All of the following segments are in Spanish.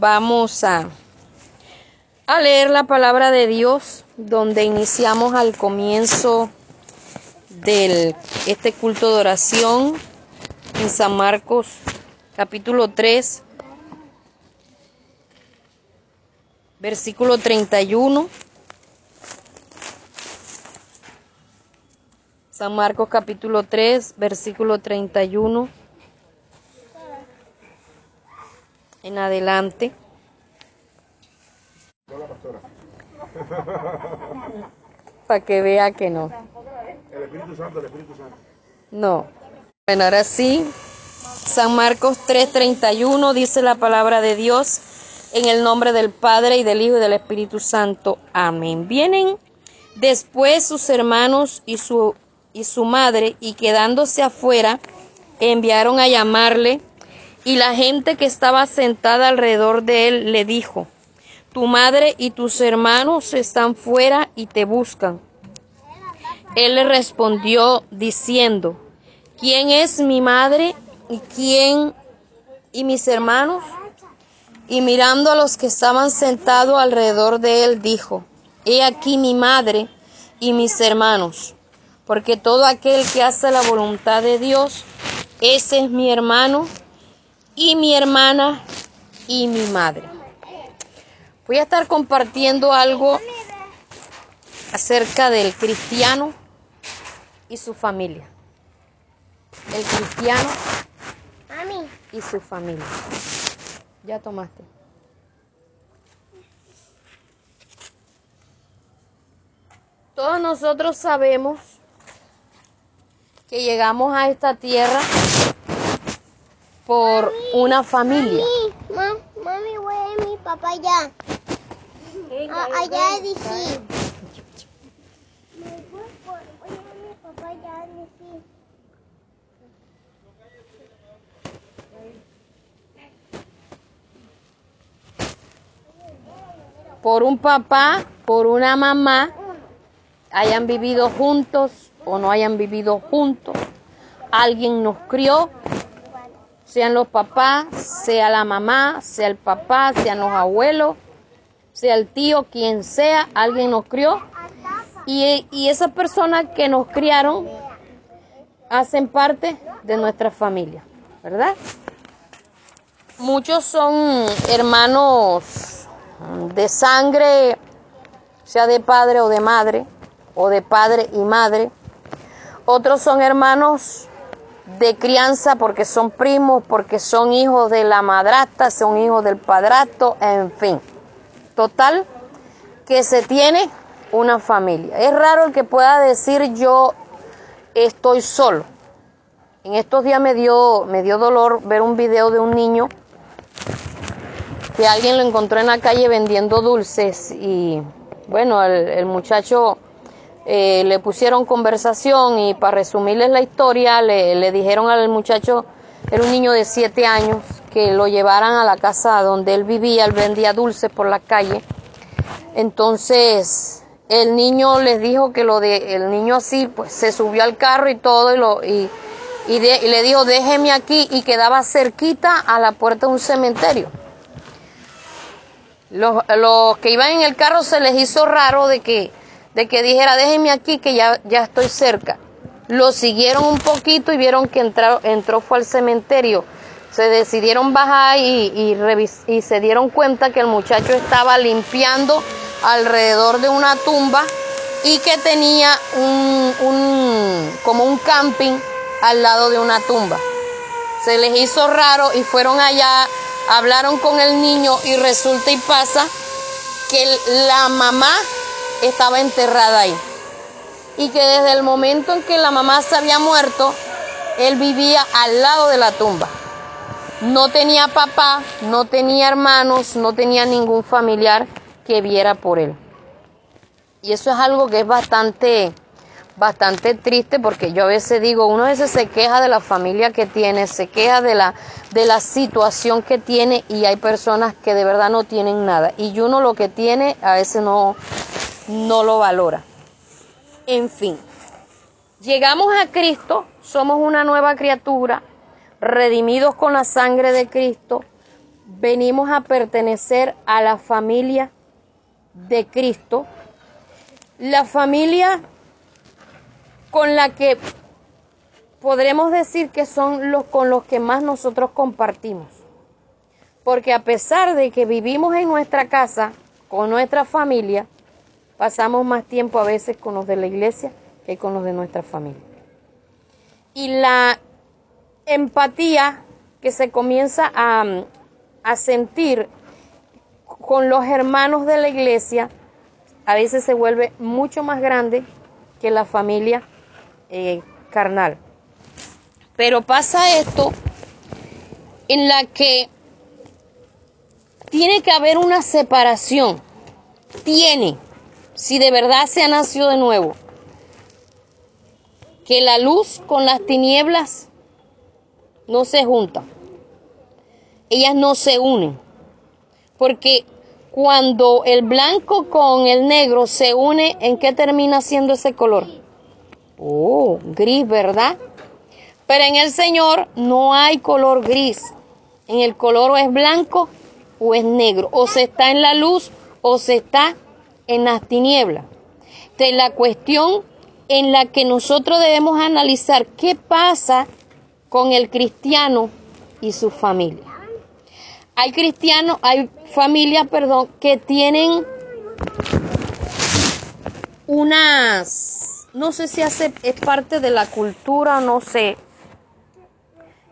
Vamos a, a leer la palabra de Dios donde iniciamos al comienzo de este culto de oración en San Marcos capítulo 3 versículo 31 San Marcos capítulo 3 versículo 31 en adelante. Para que vea que no. El Espíritu Santo, el Espíritu Santo. No. Bueno, ahora sí. San Marcos 3:31 dice la palabra de Dios en el nombre del Padre y del Hijo y del Espíritu Santo. Amén. Vienen después sus hermanos y su, y su madre y quedándose afuera enviaron a llamarle y la gente que estaba sentada alrededor de él le dijo, Tu madre y tus hermanos están fuera y te buscan. Él le respondió diciendo, ¿quién es mi madre y quién y mis hermanos? Y mirando a los que estaban sentados alrededor de él, dijo, He aquí mi madre y mis hermanos, porque todo aquel que hace la voluntad de Dios, ese es mi hermano y mi hermana y mi madre. Voy a estar compartiendo algo acerca del cristiano y su familia. El cristiano y su familia. Ya tomaste. Todos nosotros sabemos que llegamos a esta tierra por una familia. Mami, mami, voy a mi papá allá. A- allá dije. Voy a mi papá allá dije. Por un papá, por una mamá, hayan vivido juntos o no hayan vivido juntos. Alguien nos crió, sean los papás, sea la mamá, sea el papá, sean los abuelos, sea el tío, quien sea, alguien nos crió. Y, y esas personas que nos criaron hacen parte de nuestra familia, ¿verdad? Muchos son hermanos de sangre, sea de padre o de madre, o de padre y madre. Otros son hermanos de crianza porque son primos, porque son hijos de la madrastra, son hijos del padrastro, en fin. Total, que se tiene una familia. Es raro el que pueda decir yo estoy solo. En estos días me dio, me dio dolor ver un video de un niño que alguien lo encontró en la calle vendiendo dulces y bueno, el, el muchacho eh, le pusieron conversación y para resumirles la historia le, le dijeron al muchacho, era un niño de siete años, que lo llevaran a la casa donde él vivía, él vendía dulces por la calle. Entonces el niño les dijo que lo de, el niño así, pues se subió al carro y todo y, lo, y, y, le dijo déjeme aquí y quedaba cerquita a la puerta de un cementerio. Los, los que iban en el carro se les hizo raro de que, de que dijera, déjenme aquí que ya, ya estoy cerca. Lo siguieron un poquito y vieron que entró, entró fue al cementerio. Se decidieron bajar y, y, y se dieron cuenta que el muchacho estaba limpiando alrededor de una tumba y que tenía un, un, como un camping al lado de una tumba se les hizo raro y fueron allá, hablaron con el niño y resulta y pasa que la mamá estaba enterrada ahí. Y que desde el momento en que la mamá se había muerto, él vivía al lado de la tumba. No tenía papá, no tenía hermanos, no tenía ningún familiar que viera por él. Y eso es algo que es bastante, bastante triste porque yo a veces digo, uno a veces se queja de la familia que tiene, se queja de la, de la situación que tiene y hay personas que de verdad no tienen nada. Y uno lo que tiene a veces no, no lo valora. En fin, llegamos a Cristo, somos una nueva criatura, redimidos con la sangre de Cristo, venimos a pertenecer a la familia de Cristo, la familia con la que podremos decir que son los con los que más nosotros compartimos. Porque a pesar de que vivimos en nuestra casa, con nuestra familia, pasamos más tiempo a veces con los de la iglesia que con los de nuestra familia. Y la empatía que se comienza a, a sentir con los hermanos de la iglesia a veces se vuelve mucho más grande que la familia eh, carnal. Pero pasa esto en la que tiene que haber una separación. Tiene, si de verdad se ha nacido de nuevo, que la luz con las tinieblas no se juntan. Ellas no se unen. Porque cuando el blanco con el negro se une, ¿en qué termina siendo ese color? Oh, gris, ¿verdad? Pero en el Señor no hay color gris. En el color o es blanco o es negro. O se está en la luz o se está en las tinieblas. De la cuestión en la que nosotros debemos analizar qué pasa con el cristiano y su familia. Hay cristianos, hay familias, perdón, que tienen unas, no sé si hace, es parte de la cultura, no sé,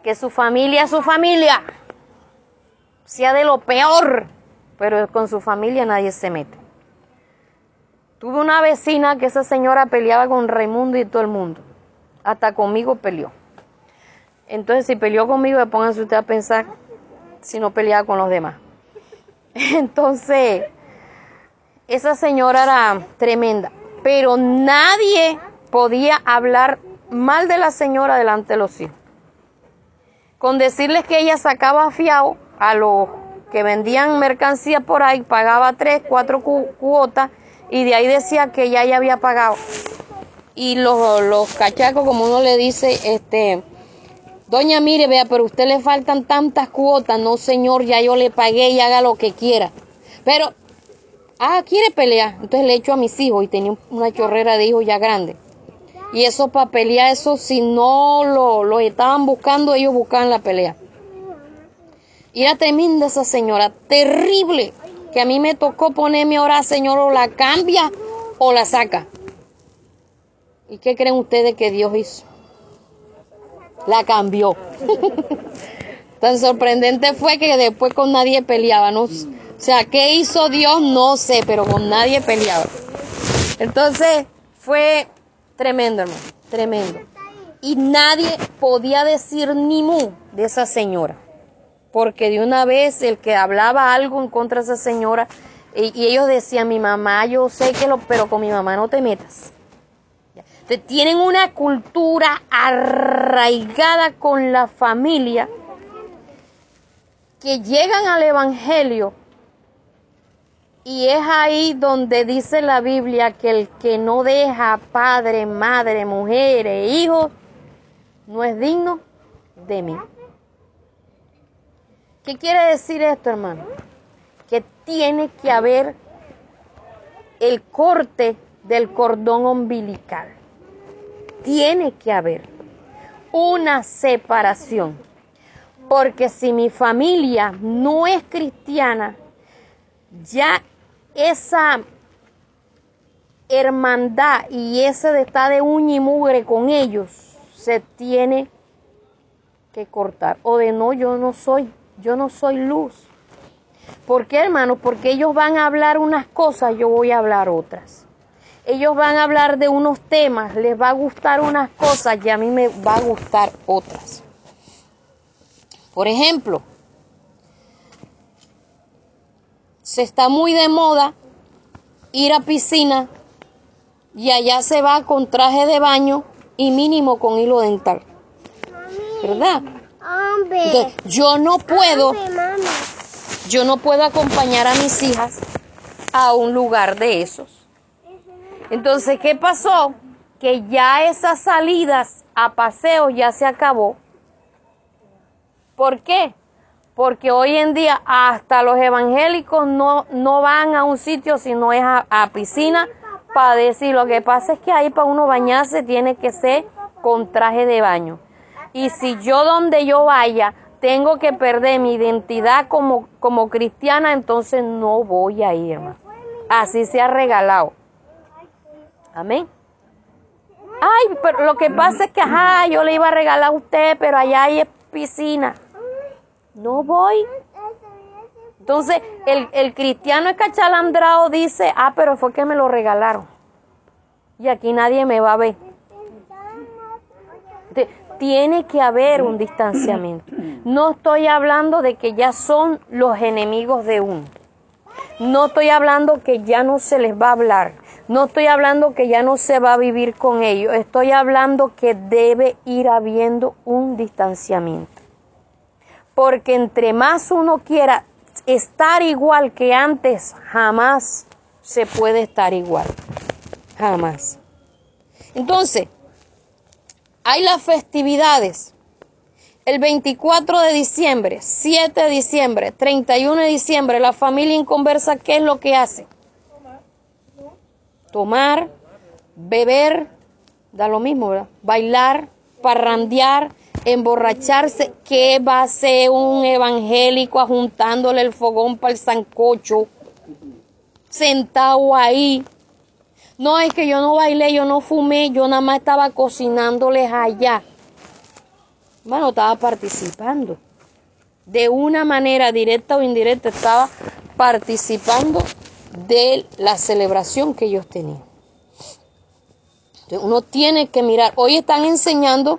que su familia su familia, sea de lo peor, pero con su familia nadie se mete. Tuve una vecina que esa señora peleaba con Raimundo y todo el mundo. Hasta conmigo peleó. Entonces, si peleó conmigo, pónganse usted a pensar si no peleaba con los demás. Entonces, esa señora era tremenda, pero nadie podía hablar mal de la señora delante de los hijos. Con decirles que ella sacaba fiado a los que vendían mercancía por ahí, pagaba tres, cuatro cuotas y de ahí decía que ya ya había pagado. Y los, los cachacos, como uno le dice, este, doña mire, vea, pero a usted le faltan tantas cuotas, no señor, ya yo le pagué y haga lo que quiera. Pero, ah, quiere pelear, entonces le echo a mis hijos y tenía una chorrera de hijos ya grande. Y eso para pelear, eso si no lo, lo estaban buscando, ellos buscaban la pelea. Y era tremenda esa señora, terrible que a mí me tocó ponerme ahora, Señor, o la cambia o la saca. ¿Y qué creen ustedes que Dios hizo? La cambió. Tan sorprendente fue que después con nadie peleaba. O sea, ¿qué hizo Dios? No sé, pero con nadie peleaba. Entonces fue tremendo, hermano, tremendo. Y nadie podía decir ni mu de esa señora porque de una vez el que hablaba algo en contra de esa señora, y, ellos decían, mi mamá, yo sé que lo, pero con mi mamá no te metas. tienen una cultura arraigada con la familia que llegan al Evangelio y es ahí donde dice la Biblia que el que no deja padre, madre, mujer e hijos no es digno de mí. ¿Qué quiere decir esto, hermano? Que tiene que haber el corte del cordón umbilical. Tiene que haber una separación. Porque si mi familia no es cristiana, ya esa hermandad y ese de estar de uña y mugre con ellos se tiene que cortar. O de no, yo no soy yo no soy luz. ¿Por qué, hermano? Porque ellos van a hablar unas cosas, yo voy a hablar otras. Ellos van a hablar de unos temas, les va a gustar unas cosas y a mí me va a gustar otras. Por ejemplo, se está muy de moda ir a piscina y allá se va con traje de baño y mínimo con hilo dental. ¿Verdad? Yo no puedo, yo no puedo acompañar a mis hijas a un lugar de esos. Entonces, ¿qué pasó? Que ya esas salidas a paseo ya se acabó. ¿Por qué? Porque hoy en día hasta los evangélicos no, no van a un sitio si no es a, a piscina para decir. Lo que pasa es que ahí para uno bañarse tiene que ser con traje de baño. Y si yo donde yo vaya tengo que perder mi identidad como, como cristiana, entonces no voy a ir. Así se ha regalado. Amén. Ay, pero lo que pasa es que, ajá, yo le iba a regalar a usted, pero allá hay piscina. No voy. Entonces, el, el cristiano escachalandrado dice, ah, pero fue que me lo regalaron. Y aquí nadie me va a ver. Tiene que haber un distanciamiento. No estoy hablando de que ya son los enemigos de uno. No estoy hablando que ya no se les va a hablar. No estoy hablando que ya no se va a vivir con ellos. Estoy hablando que debe ir habiendo un distanciamiento. Porque entre más uno quiera estar igual que antes, jamás se puede estar igual. Jamás. Entonces, hay las festividades. El 24 de diciembre, 7 de diciembre, 31 de diciembre, la familia inconversa, ¿qué es lo que hace? Tomar, beber, da lo mismo, ¿verdad? Bailar, parrandear, emborracharse. ¿Qué va a ser un evangélico ajuntándole el fogón para el sancocho? Sentado ahí, no, es que yo no bailé, yo no fumé, yo nada más estaba cocinándoles allá. Bueno, estaba participando. De una manera directa o indirecta estaba participando de la celebración que ellos tenían. Entonces uno tiene que mirar. Hoy están enseñando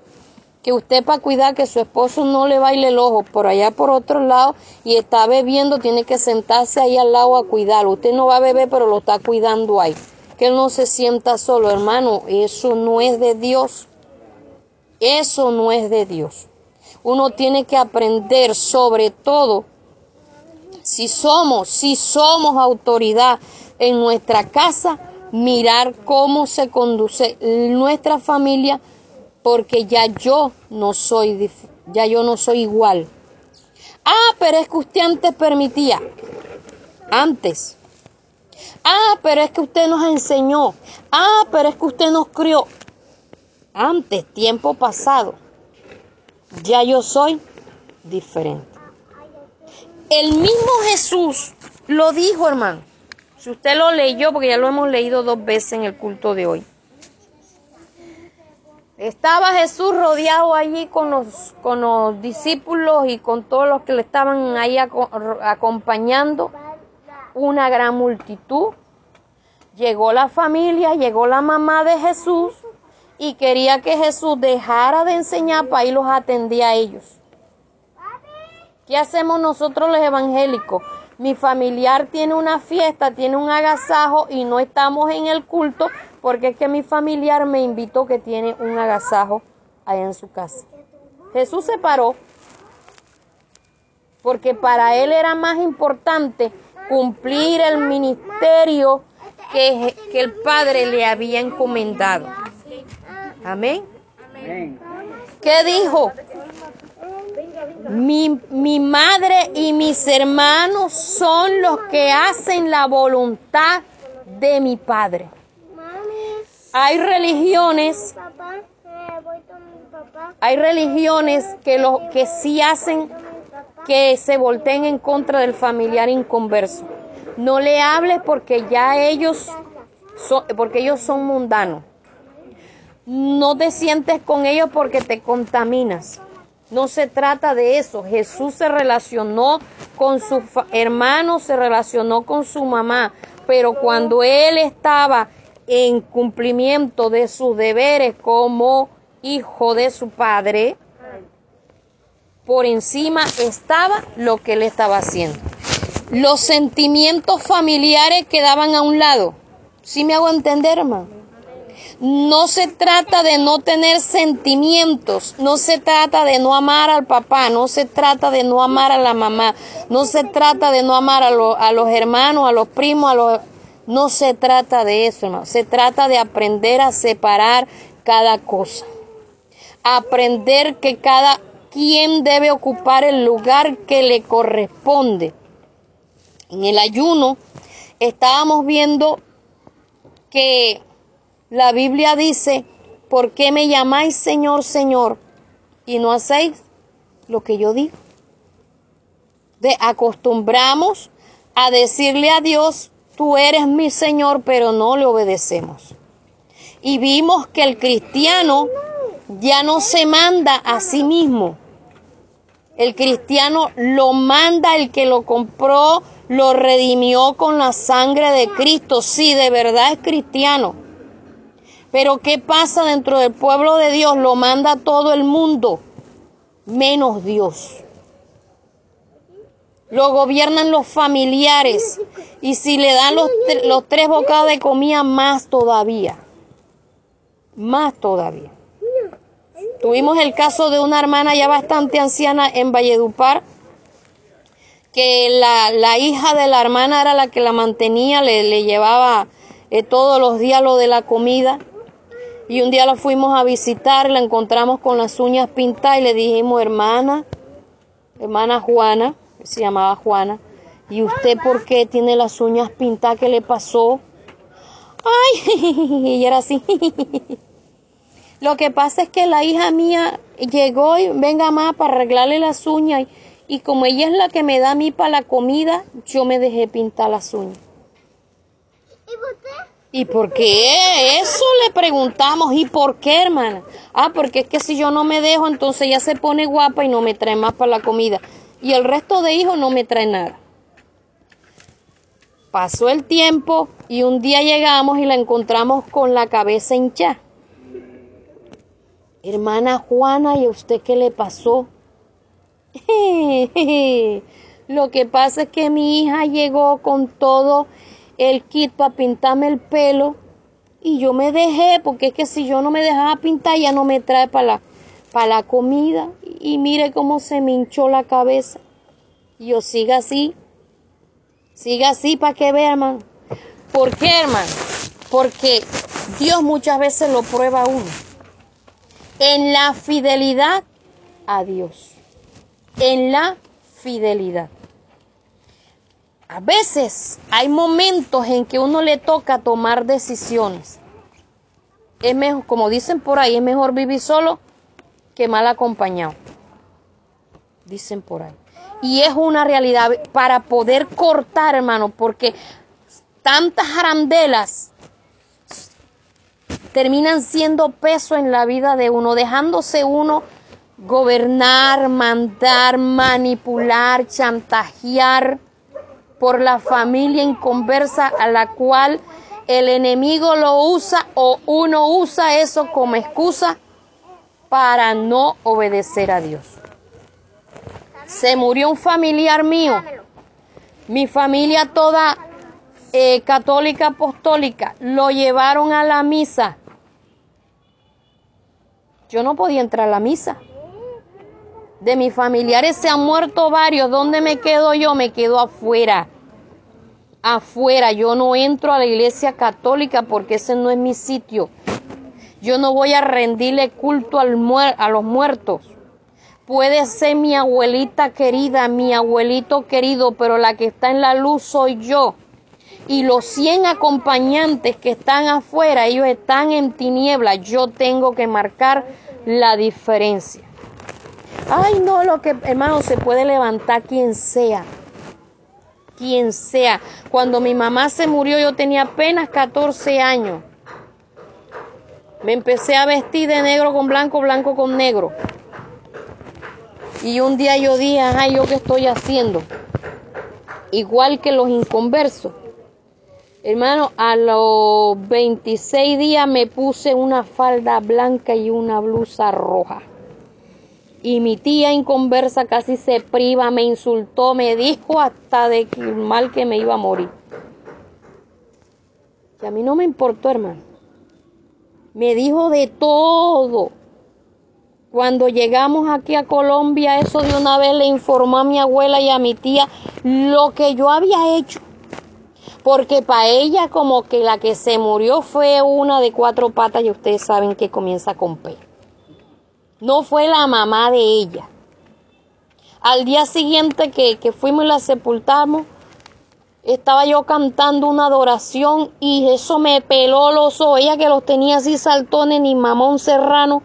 que usted para cuidar que su esposo no le baile el ojo por allá por otro lado y está bebiendo, tiene que sentarse ahí al lado a cuidarlo. Usted no va a beber, pero lo está cuidando ahí que él no se sienta solo, hermano, eso no es de Dios. Eso no es de Dios. Uno tiene que aprender sobre todo si somos, si somos autoridad en nuestra casa, mirar cómo se conduce nuestra familia, porque ya yo no soy, ya yo no soy igual. Ah, pero es que usted antes permitía. Antes. Ah, pero es que usted nos enseñó. Ah, pero es que usted nos crió. Antes, tiempo pasado, ya yo soy diferente. El mismo Jesús lo dijo, hermano. Si usted lo leyó, porque ya lo hemos leído dos veces en el culto de hoy. Estaba Jesús rodeado allí con los, con los discípulos y con todos los que le estaban ahí acompañando una gran multitud. Llegó la familia, llegó la mamá de Jesús y quería que Jesús dejara de enseñar para los atendía a ellos. ¿Qué hacemos nosotros los evangélicos? Mi familiar tiene una fiesta, tiene un agasajo y no estamos en el culto porque es que mi familiar me invitó que tiene un agasajo allá en su casa. Jesús se paró porque para él era más importante cumplir el ministerio que, que el Padre le había encomendado. Amén. ¿Qué dijo? Mi, mi, madre y mis hermanos son los que hacen la voluntad de mi Padre. Hay religiones, hay religiones que, lo, que sí hacen que se volteen en contra del familiar inconverso. No le hables porque ya ellos son, porque ellos son mundanos. No te sientes con ellos porque te contaminas. No se trata de eso. Jesús se relacionó con su hermano, se relacionó con su mamá, pero cuando él estaba en cumplimiento de sus deberes como hijo de su padre, por encima estaba lo que él estaba haciendo. Los sentimientos familiares quedaban a un lado. ¿Sí me hago entender, hermano? No se trata de no tener sentimientos, no se trata de no amar al papá, no se trata de no amar a la mamá, no se trata de no amar a, a los hermanos, a los primos, a los... No se trata de eso, hermano. Se trata de aprender a separar cada cosa. Aprender que cada quién debe ocupar el lugar que le corresponde. En el ayuno estábamos viendo que la Biblia dice, ¿por qué me llamáis Señor, Señor? Y no hacéis lo que yo digo. De acostumbramos a decirle a Dios, tú eres mi Señor, pero no le obedecemos. Y vimos que el cristiano ya no se manda a sí mismo. El cristiano lo manda el que lo compró, lo redimió con la sangre de Cristo. Sí, de verdad es cristiano. Pero ¿qué pasa dentro del pueblo de Dios? Lo manda todo el mundo, menos Dios. Lo gobiernan los familiares. Y si le dan los, los tres bocados de comida, más todavía. Más todavía. Tuvimos el caso de una hermana ya bastante anciana en Valledupar, que la, la hija de la hermana era la que la mantenía, le, le llevaba eh, todos los días lo de la comida. Y un día la fuimos a visitar, la encontramos con las uñas pintadas y le dijimos, hermana, hermana Juana, se llamaba Juana, ¿y usted por qué tiene las uñas pintadas? ¿Qué le pasó? Ay, y era así. Lo que pasa es que la hija mía llegó y venga más para arreglarle las uñas y, y como ella es la que me da a mí para la comida, yo me dejé pintar las uñas. ¿Y por qué? ¿Y por qué? Eso le preguntamos. ¿Y por qué, hermana? Ah, porque es que si yo no me dejo, entonces ella se pone guapa y no me trae más para la comida. Y el resto de hijos no me trae nada. Pasó el tiempo y un día llegamos y la encontramos con la cabeza hinchada. Hermana Juana, ¿y a usted qué le pasó? Lo que pasa es que mi hija llegó con todo el kit para pintarme el pelo y yo me dejé, porque es que si yo no me dejaba pintar, ya no me trae para la, la comida. Y mire cómo se me hinchó la cabeza. Y yo siga así, siga así para que vea, hermano. ¿Por qué, hermano? Porque Dios muchas veces lo prueba a uno en la fidelidad a Dios. En la fidelidad. A veces hay momentos en que uno le toca tomar decisiones. Es mejor, como dicen por ahí, es mejor vivir solo que mal acompañado. Dicen por ahí. Y es una realidad para poder cortar, hermano, porque tantas arandelas terminan siendo peso en la vida de uno, dejándose uno gobernar, mandar, manipular, chantajear por la familia inconversa a la cual el enemigo lo usa o uno usa eso como excusa para no obedecer a Dios. Se murió un familiar mío, mi familia toda eh, católica apostólica, lo llevaron a la misa. Yo no podía entrar a la misa. De mis familiares se han muerto varios. ¿Dónde me quedo yo? Me quedo afuera. Afuera. Yo no entro a la iglesia católica porque ese no es mi sitio. Yo no voy a rendirle culto al muer a los muertos. Puede ser mi abuelita querida, mi abuelito querido, pero la que está en la luz soy yo. Y los 100 acompañantes que están afuera, ellos están en tinieblas. Yo tengo que marcar la diferencia. Ay, no, lo que, hermano, se puede levantar quien sea. Quien sea. Cuando mi mamá se murió, yo tenía apenas 14 años. Me empecé a vestir de negro con blanco, blanco con negro. Y un día yo dije, ay, ¿yo qué estoy haciendo? Igual que los inconversos. Hermano, a los 26 días me puse una falda blanca y una blusa roja. Y mi tía inconversa casi se priva, me insultó, me dijo hasta de mal que me iba a morir. Y a mí no me importó, hermano. Me dijo de todo. Cuando llegamos aquí a Colombia, eso de una vez le informó a mi abuela y a mi tía lo que yo había hecho. Porque para ella como que la que se murió fue una de cuatro patas y ustedes saben que comienza con P. No fue la mamá de ella, Al día siguiente que, que fuimos y la sepultamos, estaba yo cantando una adoración y eso me peló los ojos. Ella que los tenía así saltones, ni mamón serrano.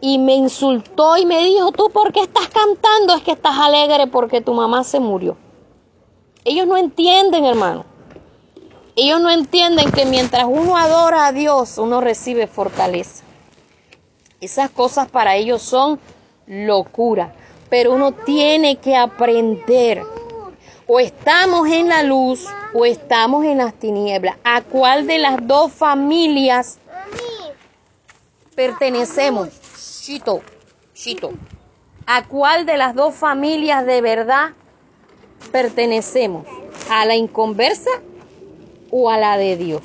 Y me insultó y me dijo, ¿tú por qué estás cantando? Es que estás alegre porque tu mamá se murió. Ellos no entienden, hermano. Ellos no entienden que mientras uno adora a Dios, uno recibe fortaleza. Esas cosas para ellos son locura. Pero uno tiene que aprender o estamos en la luz o estamos en las tinieblas. ¿A cuál de las dos familias pertenecemos? Chito, Chito. ¿A cuál de las dos familias de verdad pertenecemos? ¿A la inconversa o a la de Dios?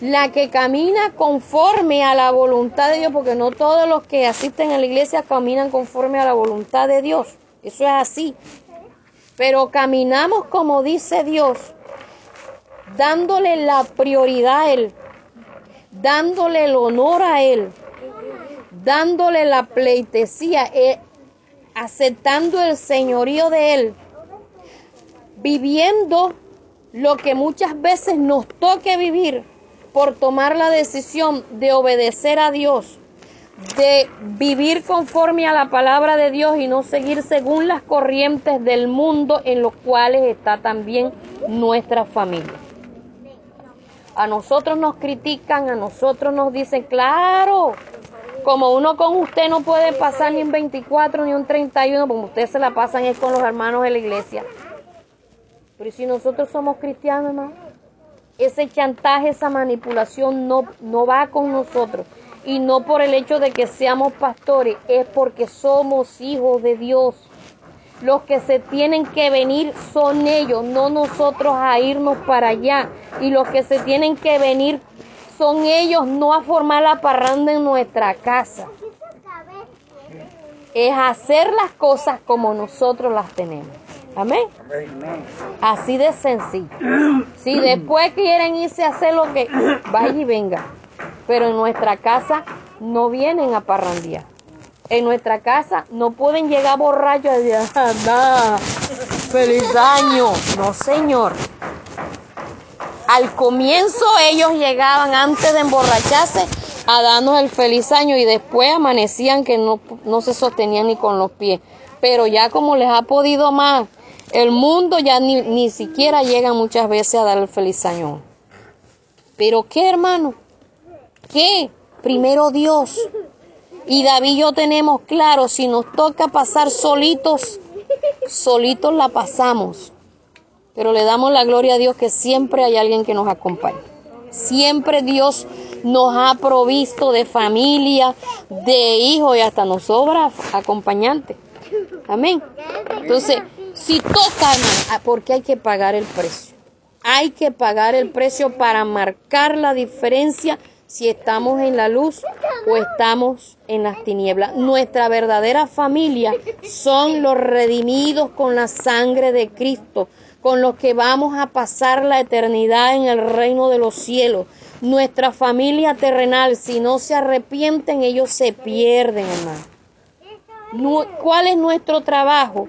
La que camina conforme a la voluntad de Dios, porque no todos los que asisten a la iglesia caminan conforme a la voluntad de Dios. Eso es así pero caminamos como dice Dios, dándole la prioridad a Él, dándole el honor a Él, dándole la pleitesía, eh, aceptando el señorío de Él, viviendo lo que muchas veces nos toque vivir por tomar la decisión de obedecer a Dios de vivir conforme a la palabra de Dios y no seguir según las corrientes del mundo en los cuales está también nuestra familia. A nosotros nos critican, a nosotros nos dicen, claro, como uno con usted no puede pasar ni un 24 ni un 31, como ustedes se la pasan es con los hermanos de la iglesia. Pero si nosotros somos cristianos, ese chantaje, esa manipulación no, no va con nosotros y no por el hecho de que seamos pastores, es porque somos hijos de Dios. Los que se tienen que venir son ellos, no nosotros a irnos para allá. Y los que se tienen que venir son ellos, no a formar la parranda en nuestra casa. Es hacer las cosas como nosotros las tenemos. Amén. Así de sencillo. Si después quieren irse a hacer lo que vaya y venga pero en nuestra casa no vienen a parrandear. En nuestra casa no pueden llegar borrachos y decir, nada, feliz año. No, señor. Al comienzo ellos llegaban antes de emborracharse a darnos el feliz año y después amanecían que no, no se sostenían ni con los pies. Pero ya como les ha podido más, el mundo ya ni, ni siquiera llega muchas veces a dar el feliz año. Pero qué hermano, ¿Qué? Primero Dios. Y David y yo tenemos claro, si nos toca pasar solitos, solitos la pasamos. Pero le damos la gloria a Dios que siempre hay alguien que nos acompaña. Siempre Dios nos ha provisto de familia, de hijos y hasta nos sobra acompañante. Amén. Entonces, si toca, hermano, porque hay que pagar el precio. Hay que pagar el precio para marcar la diferencia si estamos en la luz o estamos en las tinieblas. Nuestra verdadera familia son los redimidos con la sangre de Cristo, con los que vamos a pasar la eternidad en el reino de los cielos. Nuestra familia terrenal, si no se arrepienten, ellos se pierden, hermano. ¿Cuál es nuestro trabajo?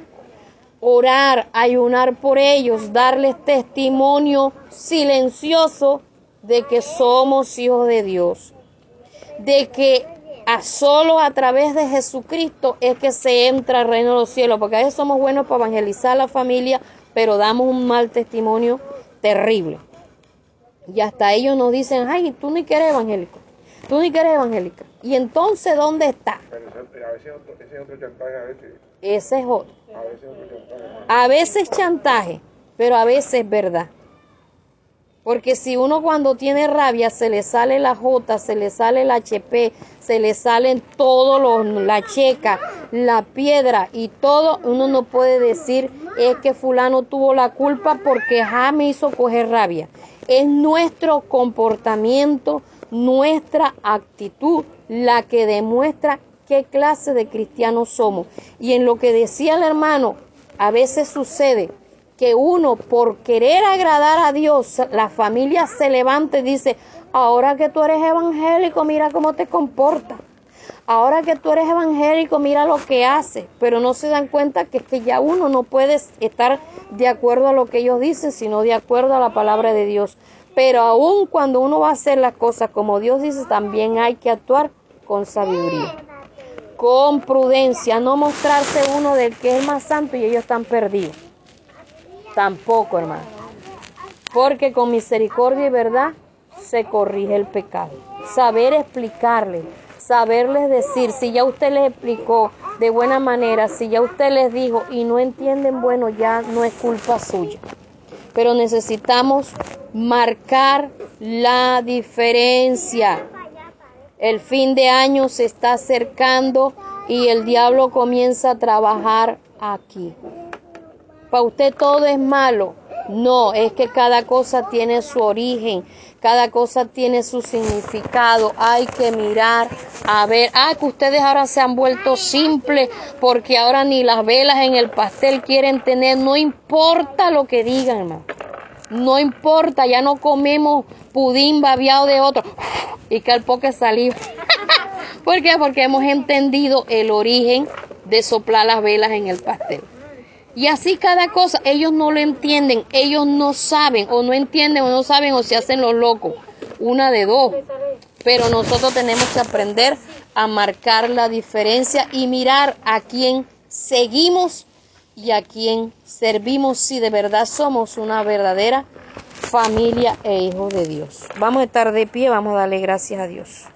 Orar, ayunar por ellos, darles testimonio silencioso de que somos hijos de Dios, de que a solo a través de Jesucristo es que se entra al reino de los cielos, porque a veces somos buenos para evangelizar a la familia, pero damos un mal testimonio terrible. Y hasta ellos nos dicen, ay, tú ni quieres evangélico, tú ni quieres evangélica. Y entonces, ¿dónde está? ese es otro chantaje a veces. Ese es otro. A veces chantaje, pero a veces verdad. Porque si uno cuando tiene rabia se le sale la J, se le sale el HP, se le salen todos los, la checa, la piedra y todo, uno no puede decir es que fulano tuvo la culpa porque ja me hizo coger rabia. Es nuestro comportamiento, nuestra actitud la que demuestra qué clase de cristianos somos. Y en lo que decía el hermano, a veces sucede que uno por querer agradar a Dios, la familia se levanta y dice, ahora que tú eres evangélico, mira cómo te comportas. ahora que tú eres evangélico, mira lo que hace, pero no se dan cuenta que es que ya uno no puede estar de acuerdo a lo que ellos dicen, sino de acuerdo a la palabra de Dios. Pero aun cuando uno va a hacer las cosas como Dios dice, también hay que actuar con sabiduría, con prudencia, no mostrarse uno del que es más santo y ellos están perdidos. Tampoco, hermano. Porque con misericordia y verdad se corrige el pecado. Saber explicarle, saberles decir, si ya usted les explicó de buena manera, si ya usted les dijo y no entienden, bueno, ya no es culpa suya. Pero necesitamos marcar la diferencia. El fin de año se está acercando y el diablo comienza a trabajar aquí. Para usted todo es malo. No, es que cada cosa tiene su origen, cada cosa tiene su significado. Hay que mirar a ver. Ah, que ustedes ahora se han vuelto simples porque ahora ni las velas en el pastel quieren tener. No importa lo que digan, hermano. No importa, ya no comemos pudín babiado de otro y que al poco salir. ¿Por qué? Porque hemos entendido el origen de soplar las velas en el pastel. Y así cada cosa, ellos no lo entienden, ellos no saben, o no entienden, o no saben, o se hacen los locos. Una de dos. Pero nosotros tenemos que aprender a marcar la diferencia y mirar a quién seguimos y a quién servimos si de verdad somos una verdadera familia e hijos de Dios. Vamos a estar de pie, vamos a darle gracias a Dios.